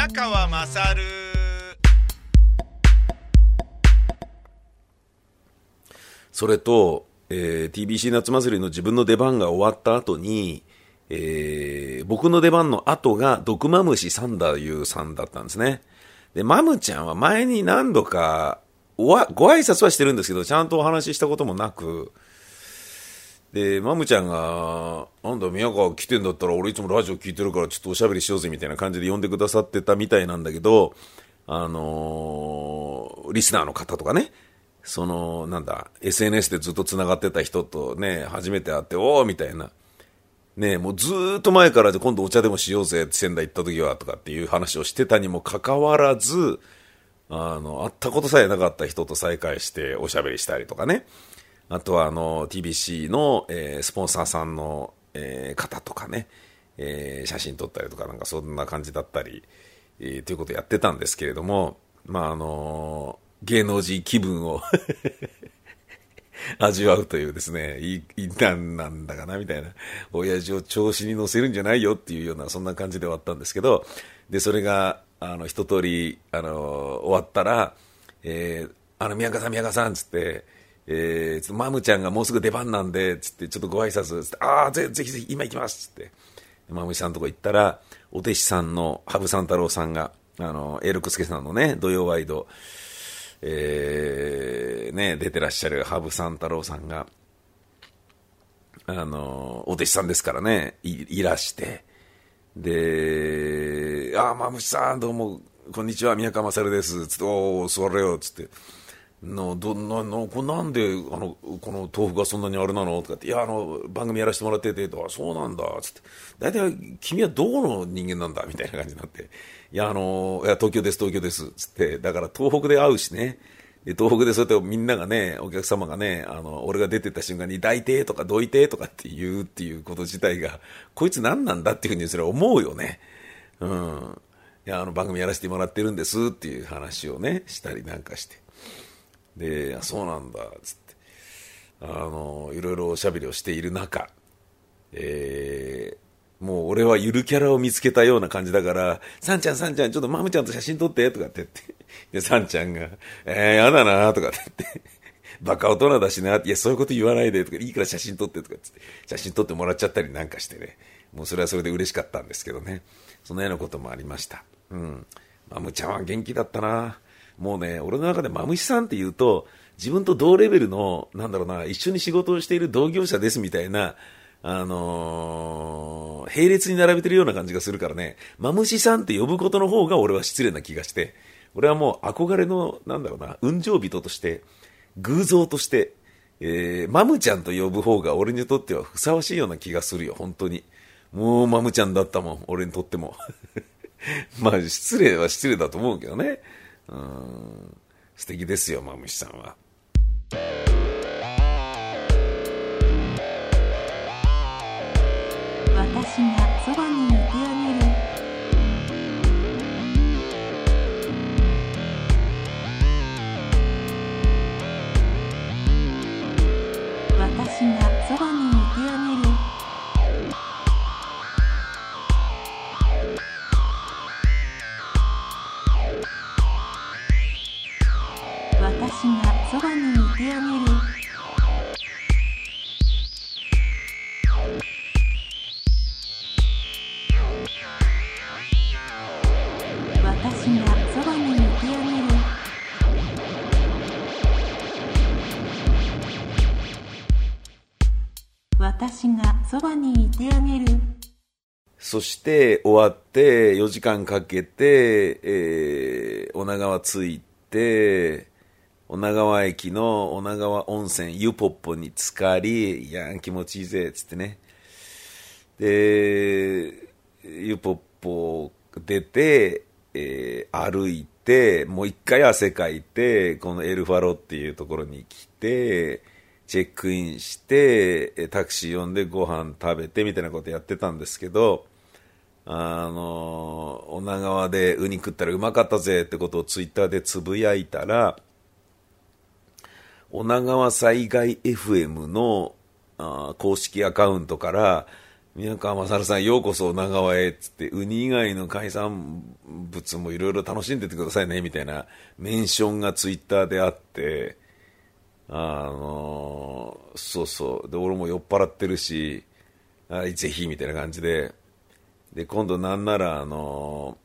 宮川まさるそれと、えー TBC 夏祭りの自分の出番が終わった後に、えー僕の出番の後が毒マムシサンダーユーさんだったんですね。で、マムちゃんは前に何度かおわご挨拶はしてるんですけど、ちゃんとお話ししたこともなく、で、マムちゃんが、なんだ、宮川来てんだったら、俺いつもラジオ聞いてるから、ちょっとおしゃべりしようぜ、みたいな感じで呼んでくださってたみたいなんだけど、あのーリスナーの方とかね、その、なんだ、SNS でずっと繋がってた人とね、初めて会って、おーみたいな。ねもうずっと前から、じゃあ今度お茶でもしようぜ、仙台行った時は、とかっていう話をしてたにもかかわらず、あの、会ったことさえなかった人と再会しておしゃべりしたりとかね。あとは、あの、TBC の、えースポンサーさんの、えー方とかね、えー写真撮ったりとか、なんかそんな感じだったり、えーということをやってたんですけれども、まあ、あの芸能人気分を 味わうというですね、いい、なんなんだかな、みたいな。親父を調子に乗せるんじゃないよっていうような、そんな感じで終わったんですけど、で、それが、あの、一通り、あの、終わったら、えーあの、宮川さん、宮川さん、つって、えー、マムちゃんがもうすぐ出番なんで、つって、ちょっとご挨拶、つって、ああ、ぜひぜひ、今行きます、つって。マムシさんのとこ行ったら、お弟子さんの羽生三太郎さんが、あの、エルクスケさんのね、土曜ワイド、えー、ね、出てらっしゃる羽生三太郎さんが、あの、お弟子さんですからね、いらして、で、あ、まむしさん、どうも、こんにちは、宮川勝です、つって、おー、座れよ、つって、の、ど、な、な、これなんで、あの、この豆腐がそんなにあれなの？とかって、いや、あの、番組やらせてもらってて、あ、そうなんだ、つって、大体、君はどこの人間なんだ？みたいな感じになって、いや、あの、いや、東京です、東京です、つって、だから東北で会うしね、で、東北でそうやってみんながね、お客様がね、あの、俺が出てった瞬間に、抱いてとかどいてとかって言うっていうこと自体が、こいつ何なんだっていうふうにそれは思うよね。うん。いや、あの、番組やらせてもらってるんですっていう話をね、したりなんかして。で、そうなんだ、つって。あの、いろいろおしゃべりをしている中、えーもう俺はゆるキャラを見つけたような感じだから、サンちゃん、サンちゃん、ちょっとマムちゃんと写真撮って、とかって言って。で、サンちゃんが、えー、やだな、とかって言って。バカ大人だしな、いや、そういうこと言わないで、とか、いいから写真撮って、とかって、写真撮ってもらっちゃったりなんかしてね。もうそれはそれで嬉しかったんですけどね。そのようなこともありました。うん。マムちゃんは元気だったな。もうね、俺の中でマムシさんって言うと、自分と同レベルの、なんだろうな、一緒に仕事をしている同業者ですみたいな、あのー並列に並べてるような感じがするからね、マムシさんって呼ぶことの方が俺は失礼な気がして、俺はもう憧れの、なんだろうな、雲上人として、偶像として、えー、マムちゃんと呼ぶ方が俺にとってはふさわしいような気がするよ、本当に。もうマムちゃんだったもん、俺にとっても。まあ、失礼は失礼だと思うけどね。うん、素敵ですよ、マムシさんは。私がそばにいてあげる。私がそばにいてあ私がそばにいてあげるそして終わって4時間かけて、えー、女川着いて、女川駅の女川温泉湯ポッポに浸かり、いやん気持ちいいぜっ、つってね。で、湯ポッポ出て、えー歩いて、もう一回汗かいて、このエルファロっていうところに来て、チェックインして、タクシー呼んでご飯食べてみたいなことやってたんですけど、あの、女川でウニ食ったらうまかったぜってことをツイッターでつぶやいたら、女川災害 FM のあ公式アカウントから、宮川勝さん、ようこそ長川へっつって、ウニ以外の海産物もいろいろ楽しんでてくださいねみたいなメンションがツイッターであって、あのそうそう、で俺も酔っ払ってるし、あぜひみたいな感じで、で今度なんなら、あの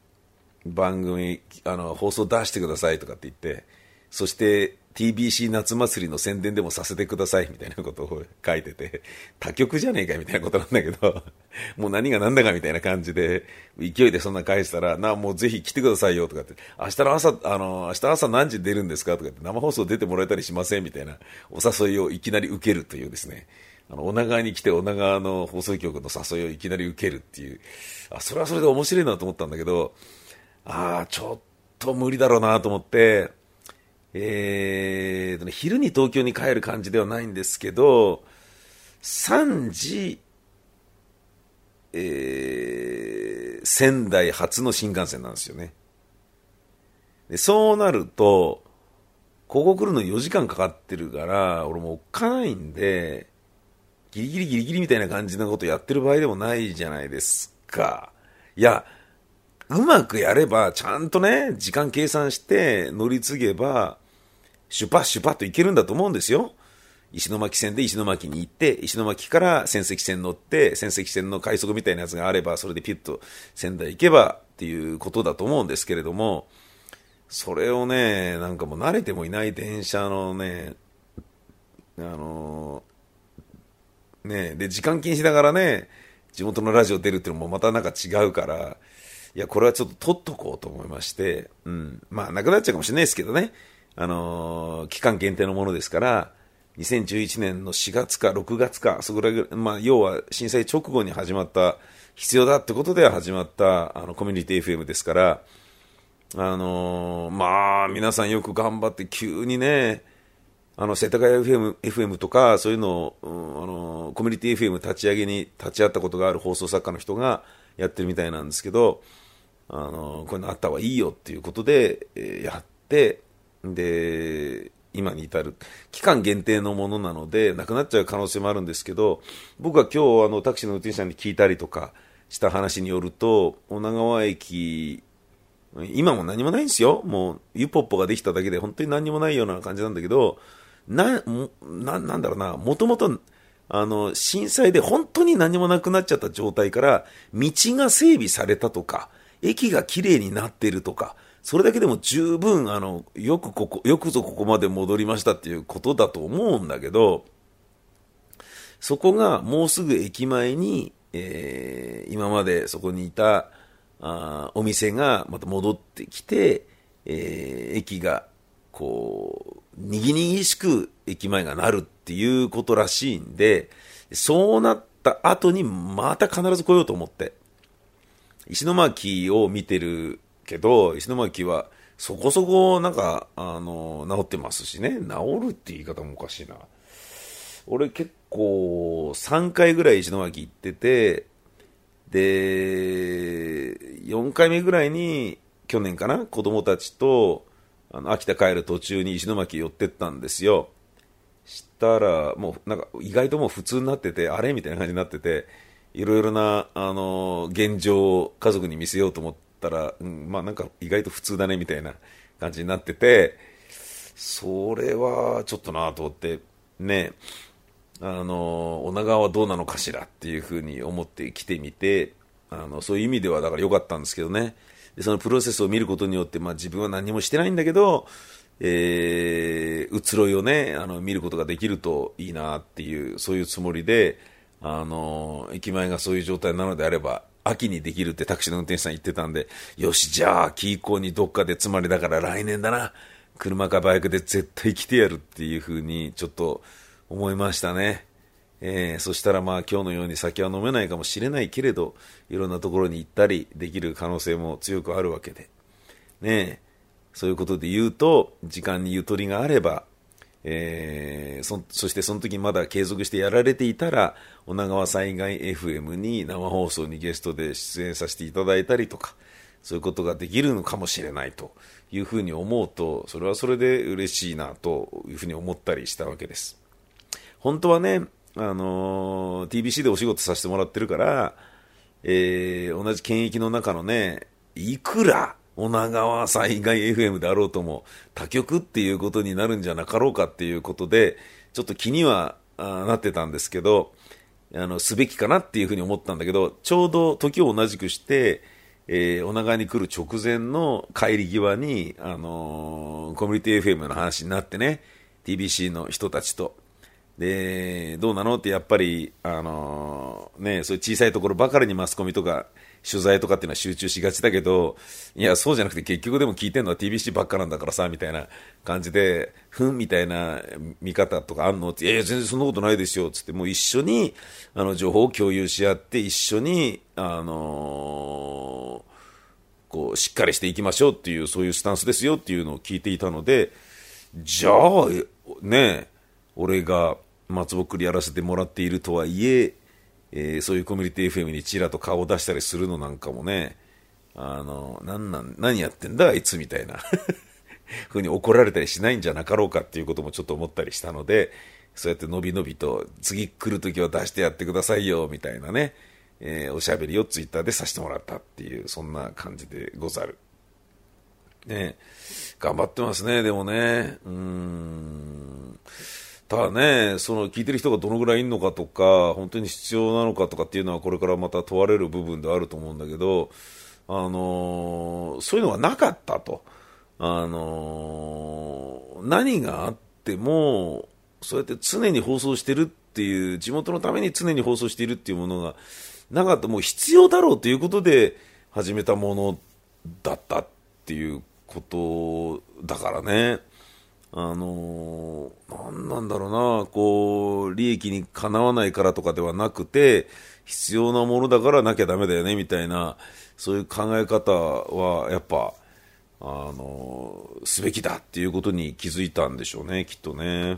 番組あの放送出してくださいとかって言ってそして TBC 夏祭りの宣伝でもさせてくださいみたいなことを書いてて他局じゃねえかみたいなことなんだけど もう何が何だかみたいな感じで勢いでそんな返したらなあもうぜひ来てくださいよとかって明日の朝あの明日朝何時出るんですかとかって生放送出てもらえたりしませんみたいなお誘いをいきなり受けるというですね。あの、女川に来て女川の放送局の誘いをいきなり受けるっていう、あ、それはそれで面白いなと思ったんだけど、ああ、ちょっと無理だろうなと思って、えーとね、昼に東京に帰る感じではないんですけど、3時、えー仙台初の新幹線なんですよね。でそうなると、ここ来るの4時間かかってるから、俺もおっかないんで、ギリギリギリギリみたいな感じのことやってる場合でもないじゃないですか。いや、うまくやれば、ちゃんとね、時間計算して乗り継げば、シュパッシュパッといけるんだと思うんですよ。石巻線で石巻に行って、石巻から仙石線乗って、仙石線の快速みたいなやつがあれば、それでピュッと仙台行けばっていうことだと思うんですけれども、それをね、なんかもう慣れてもいない電車のね、あのね、で、時間気にしながらね、地元のラジオ出るっていうのもまたなんか違うから、いや、これはちょっと取っとこうと思いまして、うん。まあ、なくなっちゃうかもしれないですけどね。あのー期間限定のものですから、2011年の4月か6月か、そこらぐらい、まあ、要は震災直後に始まった、必要だってことで始まった、あの、コミュニティ FM ですから、あのーまあ、皆さんよく頑張って急にね、あの、世田谷 FM, FM とか、そういうのを、うんあの、コミュニティ FM 立ち上げに立ち会ったことがある放送作家の人がやってるみたいなんですけど、あの、こういうのあった方がいいよっていうことで、えーやって、で、今に至る、期間限定のものなので、なくなっちゃう可能性もあるんですけど、僕は今日、あの、タクシーの運転手さんに聞いたりとかした話によると、女川駅、今も何もないんですよ。もう、ユポッポができただけで本当に何もないような感じなんだけど、な、ななんだろうな、もともと、あの、震災で本当に何もなくなっちゃった状態から、道が整備されたとか、駅が綺麗になってるとか、それだけでも十分、あの、よくここ、よくぞここまで戻りましたっていうことだと思うんだけど、そこがもうすぐ駅前に、えー今までそこにいたあお店がまた戻ってきて、えー駅がこう、にぎにぎしく駅前がなるっていうことらしいんで、そうなった後にまた必ず来ようと思って。石巻を見てるけど、石巻はそこそこなんか、あの、治ってますしね。治るって言い方もおかしいな。俺結構3回ぐらい石巻行ってて、で、4回目ぐらいに去年かな、子供たちとあの秋田帰る途中に石巻寄ってったんですよ。したら、もうなんか意外ともう普通になってて、あれみたいな感じになってて、いろいろな、あの、現状を家族に見せようと思ったら、うん、まあなんか意外と普通だねみたいな感じになってて、それはちょっとなと思って、ね、あの、女川はどうなのかしらっていうふうに思ってきてみて、あの、そういう意味ではだから良かったんですけどね。で、そのプロセスを見ることによって、まあ自分は何もしてないんだけど、えー、移ろいをね、あの、見ることができるといいなっていう、そういうつもりで、あの、駅前がそういう状態なのであれば、秋にできるってタクシーの運転手さん言ってたんで、よし、じゃあ、キーコーにどっかで、つまりだから来年だな、車かバイクで絶対来てやるっていうふうに、ちょっと思いましたね。えーそしたらまあ今日のように酒は飲めないかもしれないけれど、いろんなところに行ったりできる可能性も強くあるわけで。ねえ、そういうことで言うと、時間にゆとりがあれば、えーそそしてその時まだ継続してやられていたら、女川災害 FM に生放送にゲストで出演させていただいたりとか、そういうことができるのかもしれないというふうに思うと、それはそれで嬉しいなというふうに思ったりしたわけです。本当はね、あのー TBC でお仕事させてもらってるから、えー同じ県域の中のね、いくら女川災害 FM であろうとも、他局っていうことになるんじゃなかろうかっていうことで、ちょっと気にはなってたんですけど、あの、すべきかなっていうふうに思ったんだけど、ちょうど時を同じくして、えー、女川に来る直前の帰り際に、あのーコミュニティ FM の話になってね、TBC の人たちと。で、どうなのってやっぱり、あのーね、そういう小さいところばかりにマスコミとか取材とかっていうのは集中しがちだけど、いや、そうじゃなくて結局でも聞いてるのは TBC ばっかなんだからさ、みたいな感じで、ふんみたいな見方とかあんのって、いやいや、全然そんなことないですよ、つって、もう一緒に、あの、情報を共有し合って、一緒に、あのーこう、しっかりしていきましょうっていう、そういうスタンスですよっていうのを聞いていたので、じゃあ、ね、俺が松ぼっくりやらせてもらっているとはいえ、えーそういうコミュニティ FM にちらと顔を出したりするのなんかもね、あの、なんなん、何やってんだあいつみたいな、ふうに怒られたりしないんじゃなかろうかっていうこともちょっと思ったりしたので、そうやってのびのびと、次来るときは出してやってくださいよ、みたいなね、えーおしゃべりをツイッターでさせてもらったっていう、そんな感じでござる。ね頑張ってますね、でもね。うーん。ただね、その聞いてる人がどのぐらいいるのかとか、本当に必要なのかとかっていうのはこれからまた問われる部分ではあると思うんだけど、あのーそういうのがなかったと。あのー何があっても、そうやって常に放送してるっていう、地元のために常に放送しているっていうものがなかった、もう必要だろうということで始めたものだったっていうことだからね。あのー、なんなんだろうな、こう、利益にかなわないからとかではなくて、必要なものだからなきゃダメだよね、みたいな、そういう考え方は、やっぱ、あのーすべきだっていうことに気づいたんでしょうね、きっとね。